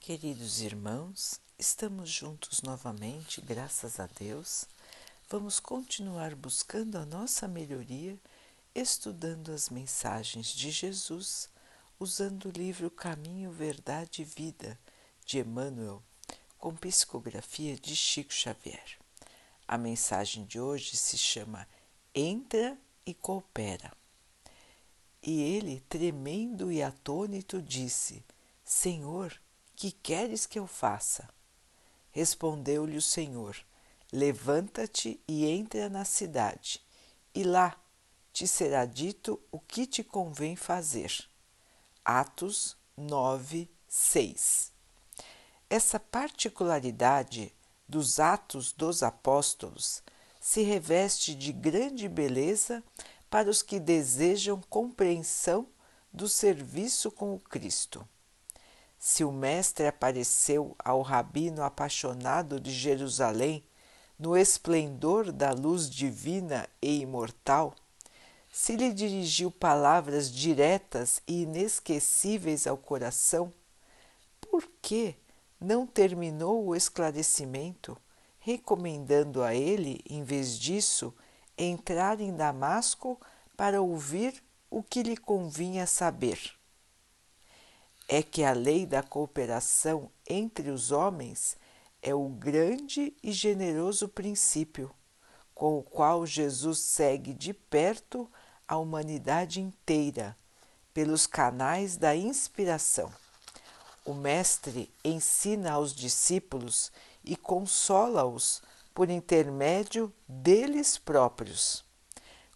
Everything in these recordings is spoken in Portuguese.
Queridos irmãos, estamos juntos novamente, graças a Deus. Vamos continuar buscando a nossa melhoria, estudando as mensagens de Jesus, usando o livro Caminho, Verdade e Vida de Emmanuel, com psicografia de Chico Xavier. A mensagem de hoje se chama Entra e Coopera. E ele, tremendo e atônito, disse: Senhor, que queres que eu faça? Respondeu-lhe o Senhor: Levanta-te e entra na cidade, e lá te será dito o que te convém fazer. Atos 9, 6. Essa particularidade dos Atos dos Apóstolos se reveste de grande beleza para os que desejam compreensão do serviço com o Cristo. Se o Mestre apareceu ao rabino apaixonado de Jerusalém no esplendor da luz divina e imortal, se lhe dirigiu palavras diretas e inesquecíveis ao coração, por que não terminou o esclarecimento, recomendando a ele, em vez disso, entrar em Damasco para ouvir o que lhe convinha saber? É que a lei da cooperação entre os homens é o grande e generoso princípio com o qual Jesus segue de perto a humanidade inteira pelos canais da inspiração. O Mestre ensina aos discípulos e consola-os por intermédio deles próprios.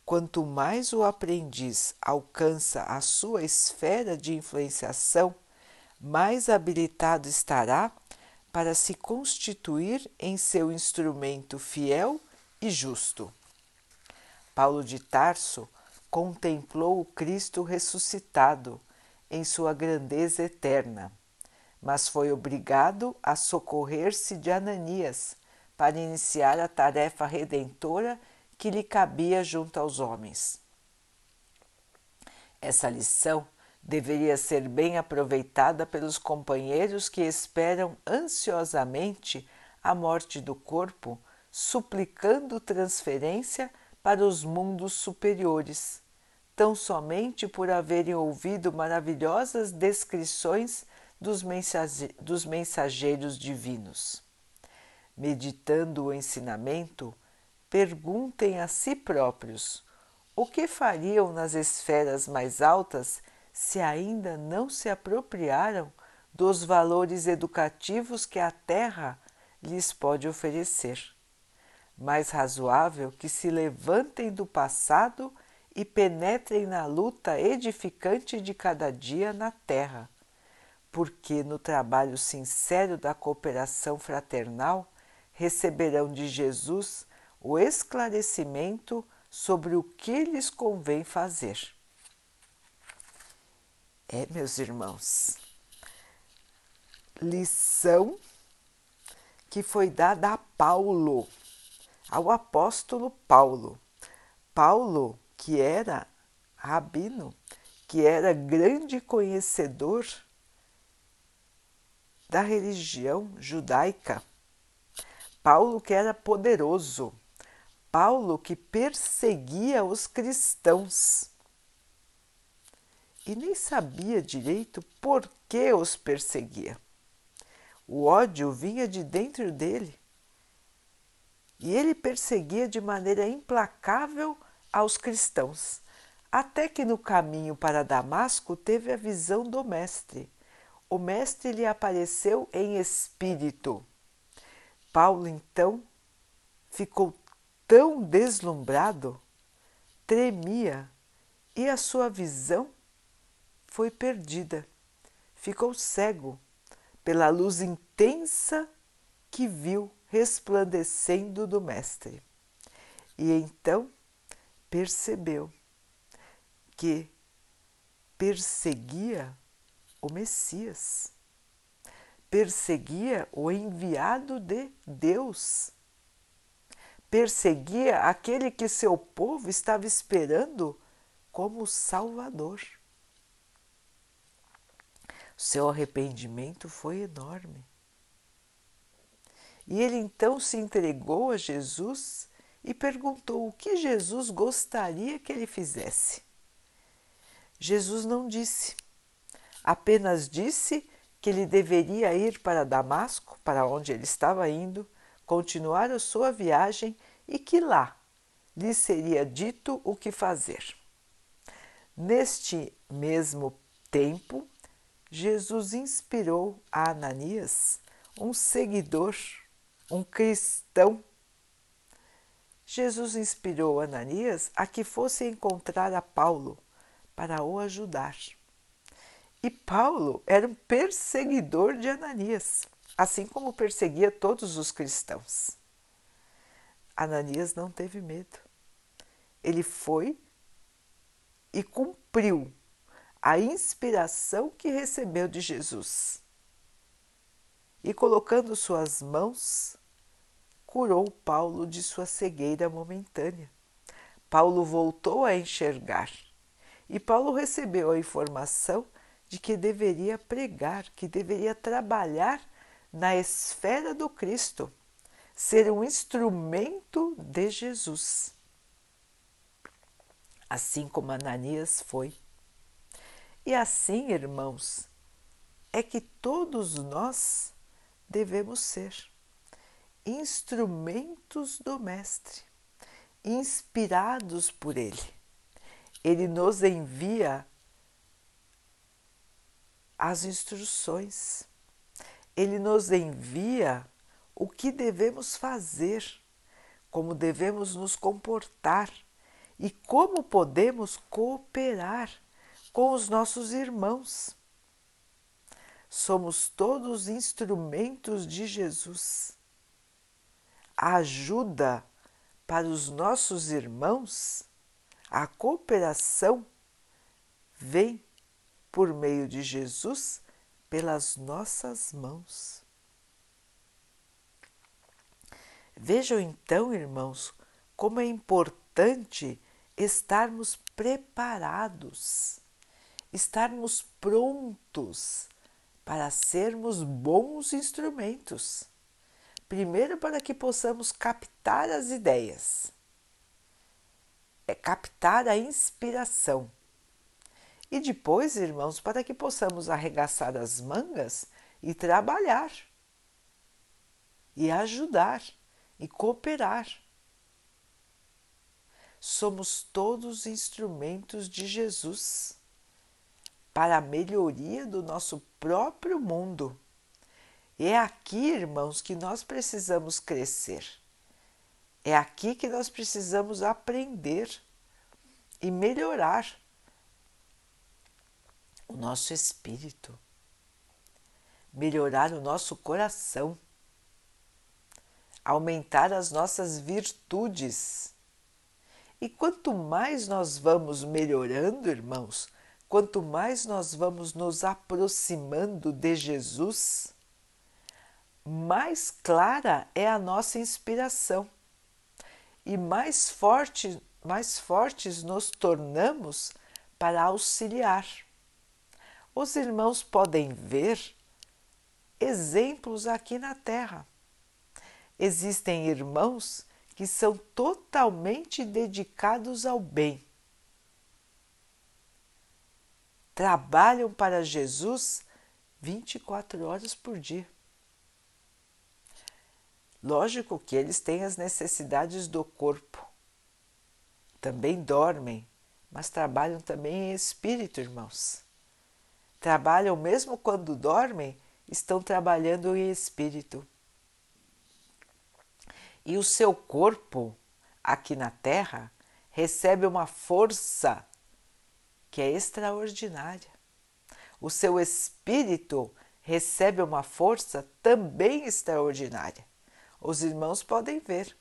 Quanto mais o aprendiz alcança a sua esfera de influenciação, mais habilitado estará para se constituir em seu instrumento fiel e justo. Paulo de Tarso contemplou o Cristo ressuscitado em sua grandeza eterna, mas foi obrigado a socorrer-se de Ananias para iniciar a tarefa redentora que lhe cabia junto aos homens. Essa lição deveria ser bem aproveitada pelos companheiros que esperam ansiosamente a morte do corpo, suplicando transferência para os mundos superiores, tão somente por haverem ouvido maravilhosas descrições dos, mensageiros divinos. Meditando o ensinamento, perguntem a si próprios o que fariam nas esferas mais altas se ainda não se apropriaram dos valores educativos que a Terra lhes pode oferecer. Mais razoável que se levantem do passado e penetrem na luta edificante de cada dia na Terra, porque no trabalho sincero da cooperação fraternal receberão de Jesus o esclarecimento sobre o que lhes convém fazer. É, meus irmãos, lição que foi dada a Paulo, ao apóstolo Paulo. Paulo, que era rabino, que era grande conhecedor da religião judaica. Paulo, que era poderoso. Paulo, que perseguia os cristãos e nem sabia direito por que os perseguia. O ódio vinha de dentro dele e ele perseguia de maneira implacável aos cristãos, até que no caminho para Damasco teve a visão do Mestre. O Mestre lhe apareceu em espírito. Paulo então ficou tão deslumbrado, tremia e a sua visão foi perdida. Ficou cego pela luz intensa que viu resplandecendo do Mestre. E então percebeu que perseguia o Messias, perseguia o enviado de Deus, perseguia aquele que seu povo estava esperando como Salvador. Seu arrependimento foi enorme. E ele então se entregou a Jesus e perguntou o que Jesus gostaria que ele fizesse. Jesus não disse, apenas disse que ele deveria ir para Damasco, para onde ele estava indo, continuar a sua viagem e que lá lhe seria dito o que fazer. Neste mesmo tempo, Jesus inspirou a Ananias, um seguidor, um cristão. Jesus inspirou Ananias a que fosse encontrar a Paulo para o ajudar. E Paulo era um perseguidor de Ananias, assim como perseguia todos os cristãos. Ananias não teve medo. Ele foi e cumpriu a inspiração que recebeu de Jesus. E colocando suas mãos, curou Paulo de sua cegueira momentânea. Paulo voltou a enxergar e Paulo recebeu a informação de que deveria pregar, que deveria trabalhar na esfera do Cristo, ser um instrumento de Jesus. Assim como Ananias foi. E assim, irmãos, é que todos nós devemos ser instrumentos do Mestre, inspirados por Ele. Ele nos envia as instruções. Ele nos envia o que devemos fazer, como devemos nos comportar e como podemos cooperar com os nossos irmãos. Somos todos instrumentos de Jesus. A ajuda para os nossos irmãos, a cooperação, vem por meio de Jesus pelas nossas mãos. Vejam então, irmãos, como é importante estarmos preparados, estarmos prontos para sermos bons instrumentos. Primeiro, para que possamos captar as ideias, é captar a inspiração e depois, irmãos, para que possamos arregaçar as mangas e trabalhar, e ajudar, e cooperar. Somos todos instrumentos de Jesus para a melhoria do nosso próprio mundo. É aqui, irmãos, que nós precisamos crescer. É aqui que nós precisamos aprender e melhorar o nosso espírito, melhorar o nosso coração, aumentar as nossas virtudes. E quanto mais nós vamos melhorando, irmãos, quanto mais nós vamos nos aproximando de Jesus, mais clara é a nossa inspiração e mais forte, mais fortes nos tornamos para auxiliar os irmãos podem ver exemplos aqui na Terra. Existem irmãos que são totalmente dedicados ao bem. Trabalham para Jesus 24 horas por dia. Lógico que eles têm as necessidades do corpo. Também dormem, mas trabalham também em espírito, irmãos trabalham mesmo quando dormem, estão trabalhando em espírito. E o seu corpo, aqui na Terra, recebe uma força que é extraordinária. O seu espírito recebe uma força também extraordinária. Os irmãos podem ver.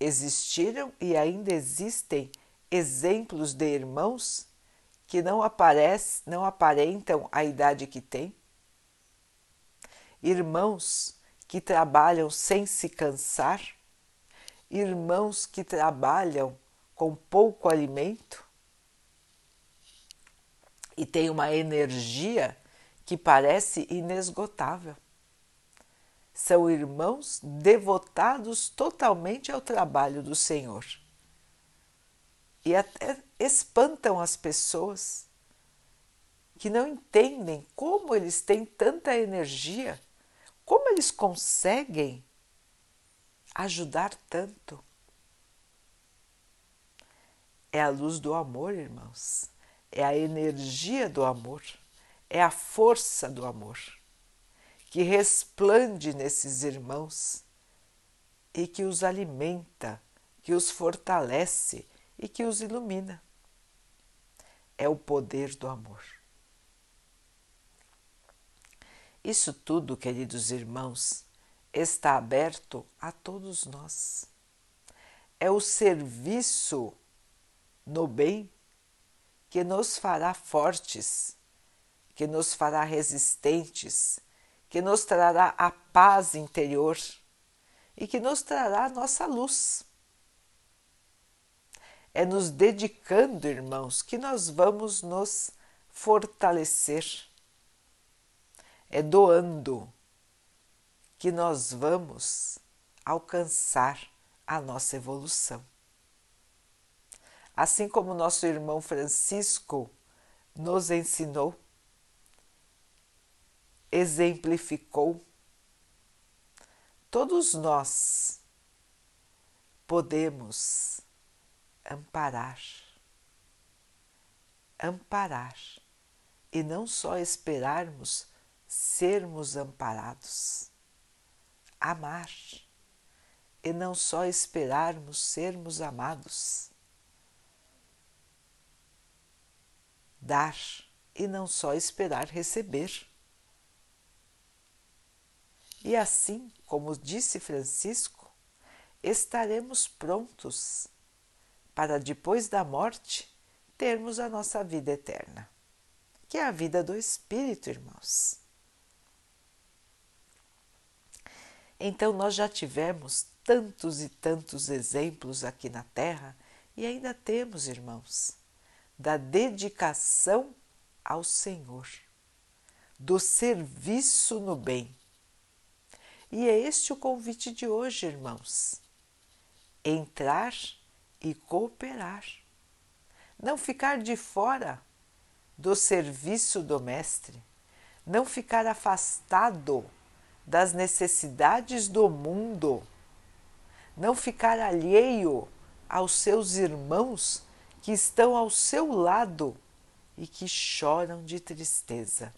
Existiram e ainda existem exemplos de irmãos que não aparece, não aparentam a idade que têm, irmãos que trabalham sem se cansar, irmãos que trabalham com pouco alimento e têm uma energia que parece inesgotável. São irmãos devotados totalmente ao trabalho do Senhor. E até espantam as pessoas que não entendem como eles têm tanta energia, como eles conseguem ajudar tanto. É a luz do amor, irmãos, é a energia do amor, é a força do amor que resplande nesses irmãos e que os alimenta, que os fortalece e que os ilumina. É o poder do amor. Isso tudo, queridos irmãos, está aberto a todos nós. É o serviço no bem que nos fará fortes, que nos fará resistentes, que nos trará a paz interior e que nos trará a nossa luz. É nos dedicando, irmãos, que nós vamos nos fortalecer é doando que nós vamos alcançar a nossa evolução. Assim como nosso irmão Francisco nos ensinou, exemplificou, todos nós podemos amparar, amparar e não só esperarmos sermos amparados, amar e não só esperarmos sermos amados, dar e não só esperar receber. E assim, como disse Francisco, estaremos prontos para depois da morte termos a nossa vida eterna, que é a vida do Espírito, irmãos. Então, nós já tivemos tantos e tantos exemplos aqui na Terra e ainda temos, irmãos, da dedicação ao Senhor, do serviço no bem. E é este o convite de hoje, irmãos. Entrar e cooperar. Não ficar de fora do serviço do Mestre, não ficar afastado das necessidades do mundo, não ficar alheio aos seus irmãos que estão ao seu lado e que choram de tristeza,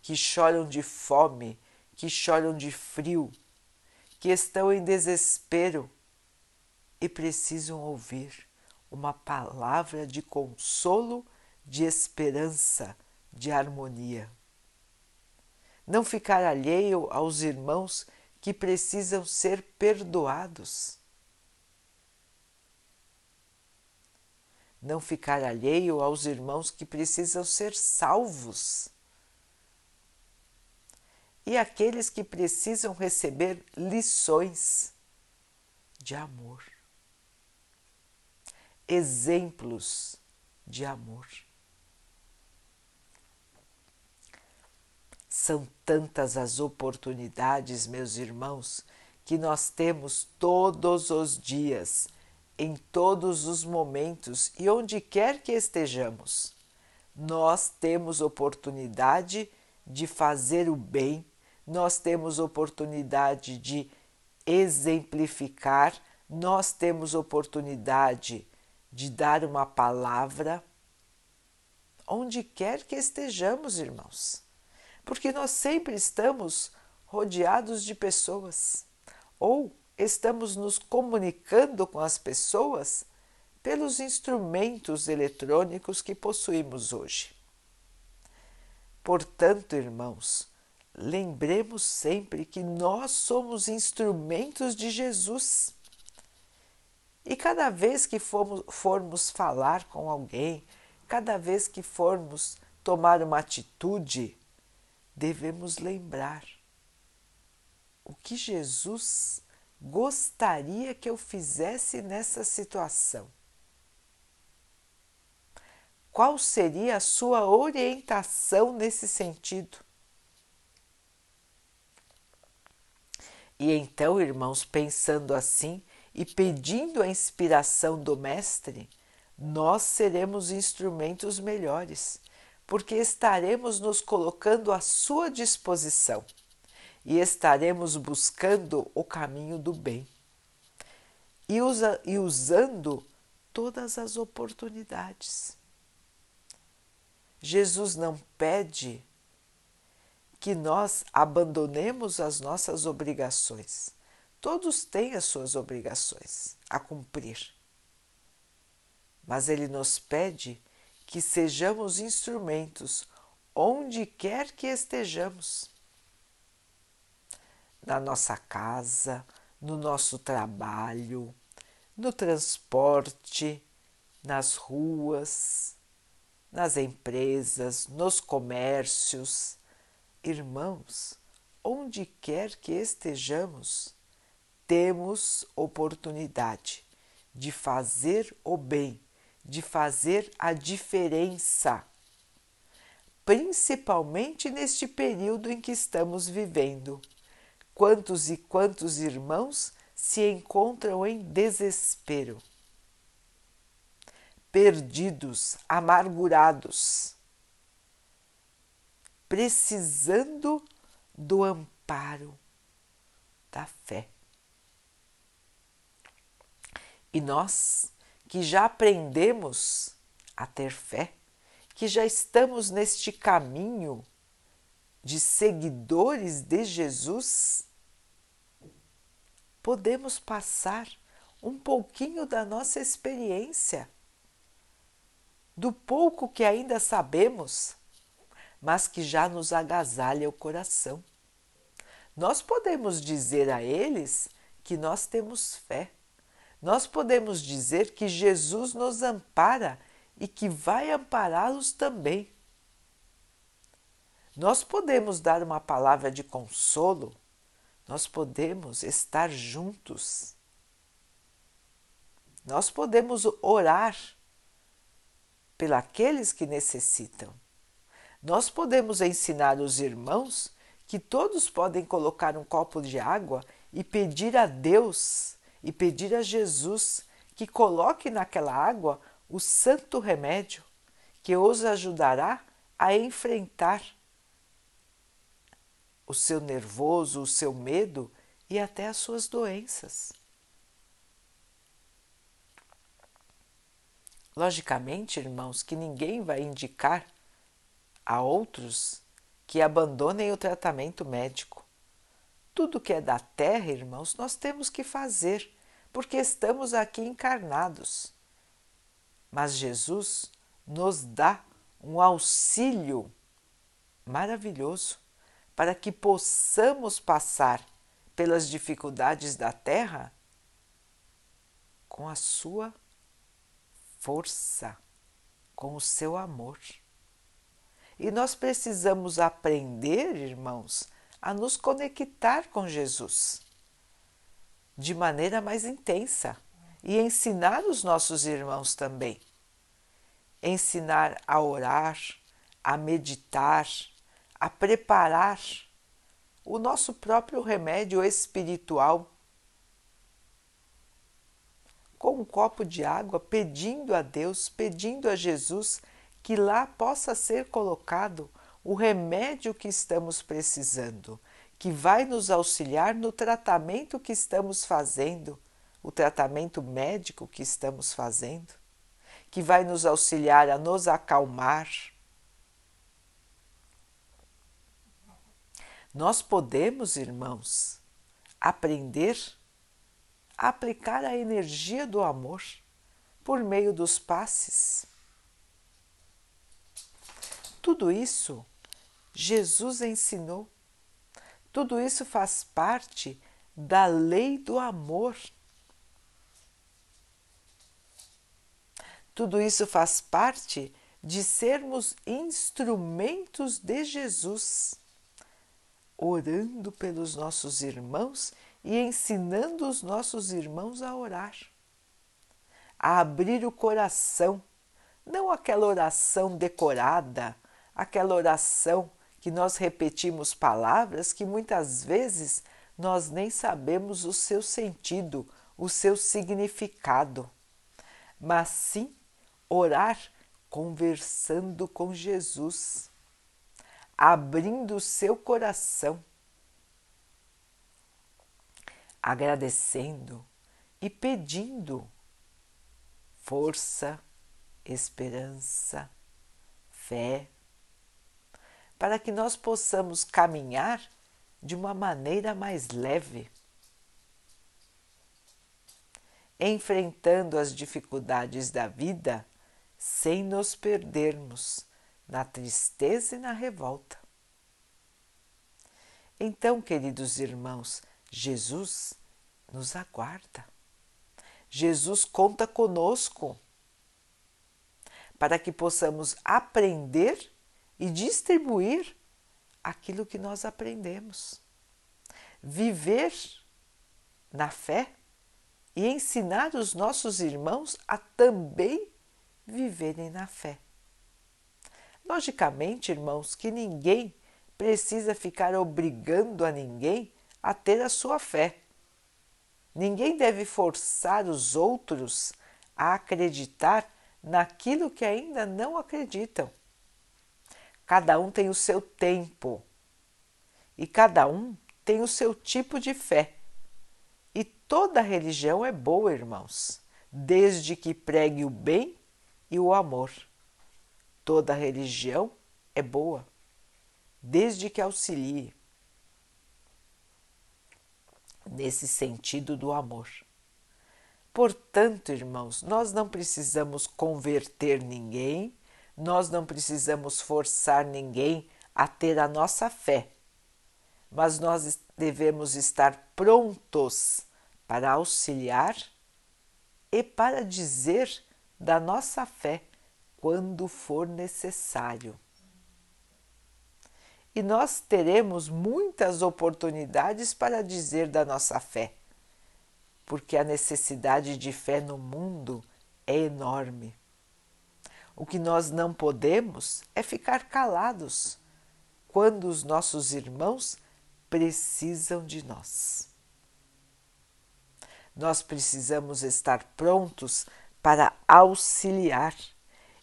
que choram de fome, que choram de frio, que estão em desespero e precisam ouvir uma palavra de consolo, de esperança, de harmonia não ficar alheio aos irmãos que precisam ser perdoados. Não ficar alheio aos irmãos que precisam ser salvos. E aqueles que precisam receber lições de amor, exemplos de amor. São tantas as oportunidades, meus irmãos, que nós temos todos os dias, em todos os momentos e onde quer que estejamos. Nós temos oportunidade de fazer o bem, nós temos oportunidade de exemplificar, nós temos oportunidade de dar uma palavra, onde quer que estejamos, irmãos porque nós sempre estamos rodeados de pessoas ou estamos nos comunicando com as pessoas pelos instrumentos eletrônicos que possuímos hoje. Portanto, irmãos, lembremos sempre que nós somos instrumentos de Jesus. E cada vez que formos, formos falar com alguém, cada vez que formos tomar uma atitude, devemos lembrar o que Jesus gostaria que eu fizesse nessa situação. qual seria a sua orientação nesse sentido? E então, irmãos, pensando assim e pedindo a inspiração do Mestre, nós seremos instrumentos melhores, porque estaremos nos colocando à sua disposição e estaremos buscando o caminho do bem e, usa, e usando todas as oportunidades. Jesus não pede que nós abandonemos as nossas obrigações. Todos têm as suas obrigações a cumprir. Mas Ele nos pede que sejamos instrumentos onde quer que estejamos na nossa casa, no nosso trabalho, no transporte, nas ruas, nas empresas, nos comércios. Irmãos, onde quer que estejamos, temos oportunidade de fazer o bem, de fazer a diferença, principalmente neste período em que estamos vivendo. Quantos e quantos irmãos se encontram em desespero, perdidos, amargurados, precisando do amparo da fé. E nós que já aprendemos a ter fé, que já estamos neste caminho de seguidores de Jesus, podemos passar um pouquinho da nossa experiência, do pouco que ainda sabemos, mas que já nos agasalha o coração. Nós podemos dizer a eles que nós temos fé. Nós podemos dizer que Jesus nos ampara e que vai ampará-los também. Nós podemos dar uma palavra de consolo nós podemos estar juntos. Nós podemos orar pelos que necessitam. Nós podemos ensinar os irmãos que todos podem colocar um copo de água e pedir a Deus e pedir a Jesus que coloque naquela água o santo remédio que os ajudará a enfrentar o seu nervoso, o seu medo e até as suas doenças. Logicamente, irmãos, que ninguém vai indicar a outros que abandonem o tratamento médico. Tudo que é da terra, irmãos, nós temos que fazer, porque estamos aqui encarnados. Mas Jesus nos dá um auxílio maravilhoso para que possamos passar pelas dificuldades da terra com a sua força, com o seu amor. E nós precisamos aprender, irmãos, a nos conectar com Jesus de maneira mais intensa e ensinar os nossos irmãos também. Ensinar a orar, a meditar, a preparar o nosso próprio remédio espiritual com um copo de água, pedindo a Deus, pedindo a Jesus que lá possa ser colocado o remédio que estamos precisando, que vai nos auxiliar no tratamento que estamos fazendo, o tratamento médico que estamos fazendo, que vai nos auxiliar a nos acalmar Nós podemos, irmãos, aprender a aplicar a energia do amor por meio dos passes. Tudo isso Jesus ensinou. Tudo isso faz parte da lei do amor. Tudo isso faz parte de sermos instrumentos de Jesus orando pelos nossos irmãos e ensinando os nossos irmãos a orar, a abrir o coração, não aquela oração decorada, aquela oração que nós repetimos palavras que muitas vezes nós nem sabemos o seu sentido, o seu significado, mas sim orar conversando com Jesus, abrindo o seu coração, agradecendo e pedindo força, esperança, fé, para que nós possamos caminhar de uma maneira mais leve, enfrentando as dificuldades da vida sem nos perdermos na tristeza e na revolta. Então, queridos irmãos, Jesus nos aguarda. Jesus conta conosco para que possamos aprender e distribuir aquilo que nós aprendemos. Viver na fé e ensinar os nossos irmãos a também viverem na fé. Logicamente, irmãos, que ninguém precisa ficar obrigando a ninguém a ter a sua fé. Ninguém deve forçar os outros a acreditar naquilo que ainda não acreditam. Cada um tem o seu tempo e cada um tem o seu tipo de fé. E toda religião é boa, irmãos, desde que pregue o bem e o amor. Toda religião é boa, desde que auxilie nesse sentido do amor. Portanto, irmãos, nós não precisamos converter ninguém nós não precisamos forçar ninguém a ter a nossa fé, mas nós devemos estar prontos para auxiliar e para dizer da nossa fé quando for necessário. E nós teremos muitas oportunidades para dizer da nossa fé, porque a necessidade de fé no mundo é enorme. O que nós não podemos é ficar calados quando os nossos irmãos precisam de nós. Nós precisamos estar prontos para auxiliar.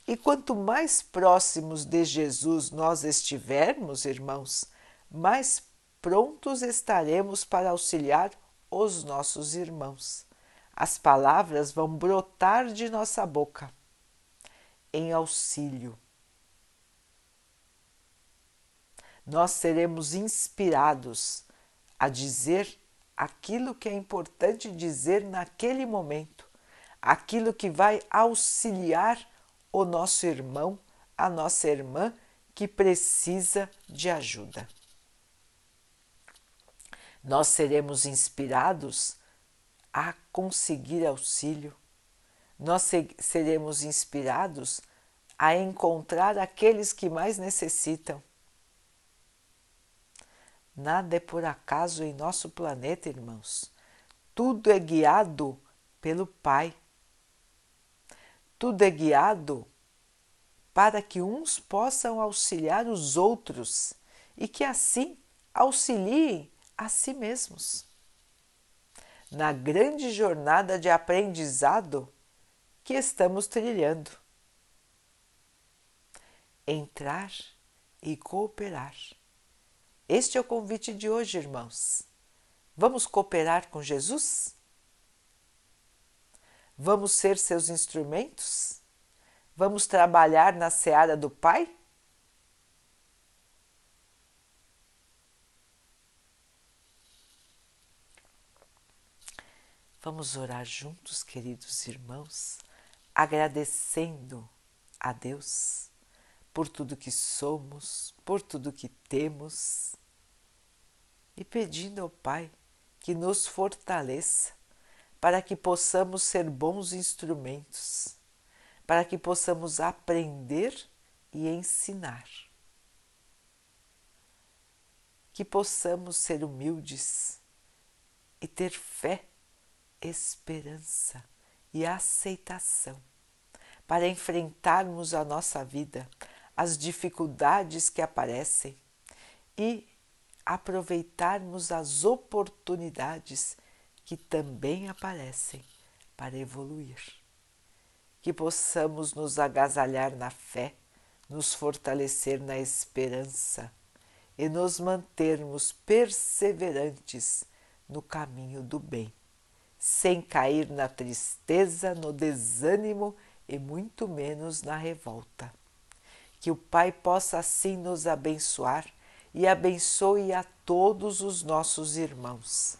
E quanto mais próximos de Jesus nós estivermos, irmãos, mais prontos estaremos para auxiliar os nossos irmãos. As palavras vão brotar de nossa boca em auxílio. Nós seremos inspirados a dizer aquilo que é importante dizer naquele momento, aquilo que vai auxiliar o nosso irmão, a nossa irmã que precisa de ajuda. Nós seremos inspirados a conseguir auxílio nós seremos inspirados a encontrar aqueles que mais necessitam. Nada é por acaso em nosso planeta, irmãos. Tudo é guiado pelo Pai. Tudo é guiado para que uns possam auxiliar os outros e que assim auxiliem a si mesmos. Na grande jornada de aprendizado, que estamos trilhando. Entrar e cooperar. Este é o convite de hoje, irmãos. Vamos cooperar com Jesus? Vamos ser seus instrumentos? Vamos trabalhar na seara do Pai? Vamos orar juntos, queridos irmãos, agradecendo a Deus por tudo que somos, por tudo que temos e pedindo ao Pai que nos fortaleça para que possamos ser bons instrumentos, para que possamos aprender e ensinar. Que possamos ser humildes e ter fé, esperança e aceitação para enfrentarmos a nossa vida, as dificuldades que aparecem e aproveitarmos as oportunidades que também aparecem para evoluir. Que possamos nos agasalhar na fé, nos fortalecer na esperança e nos mantermos perseverantes no caminho do bem, sem cair na tristeza, no desânimo e muito menos na revolta. Que o Pai possa assim nos abençoar e abençoe a todos os nossos irmãos.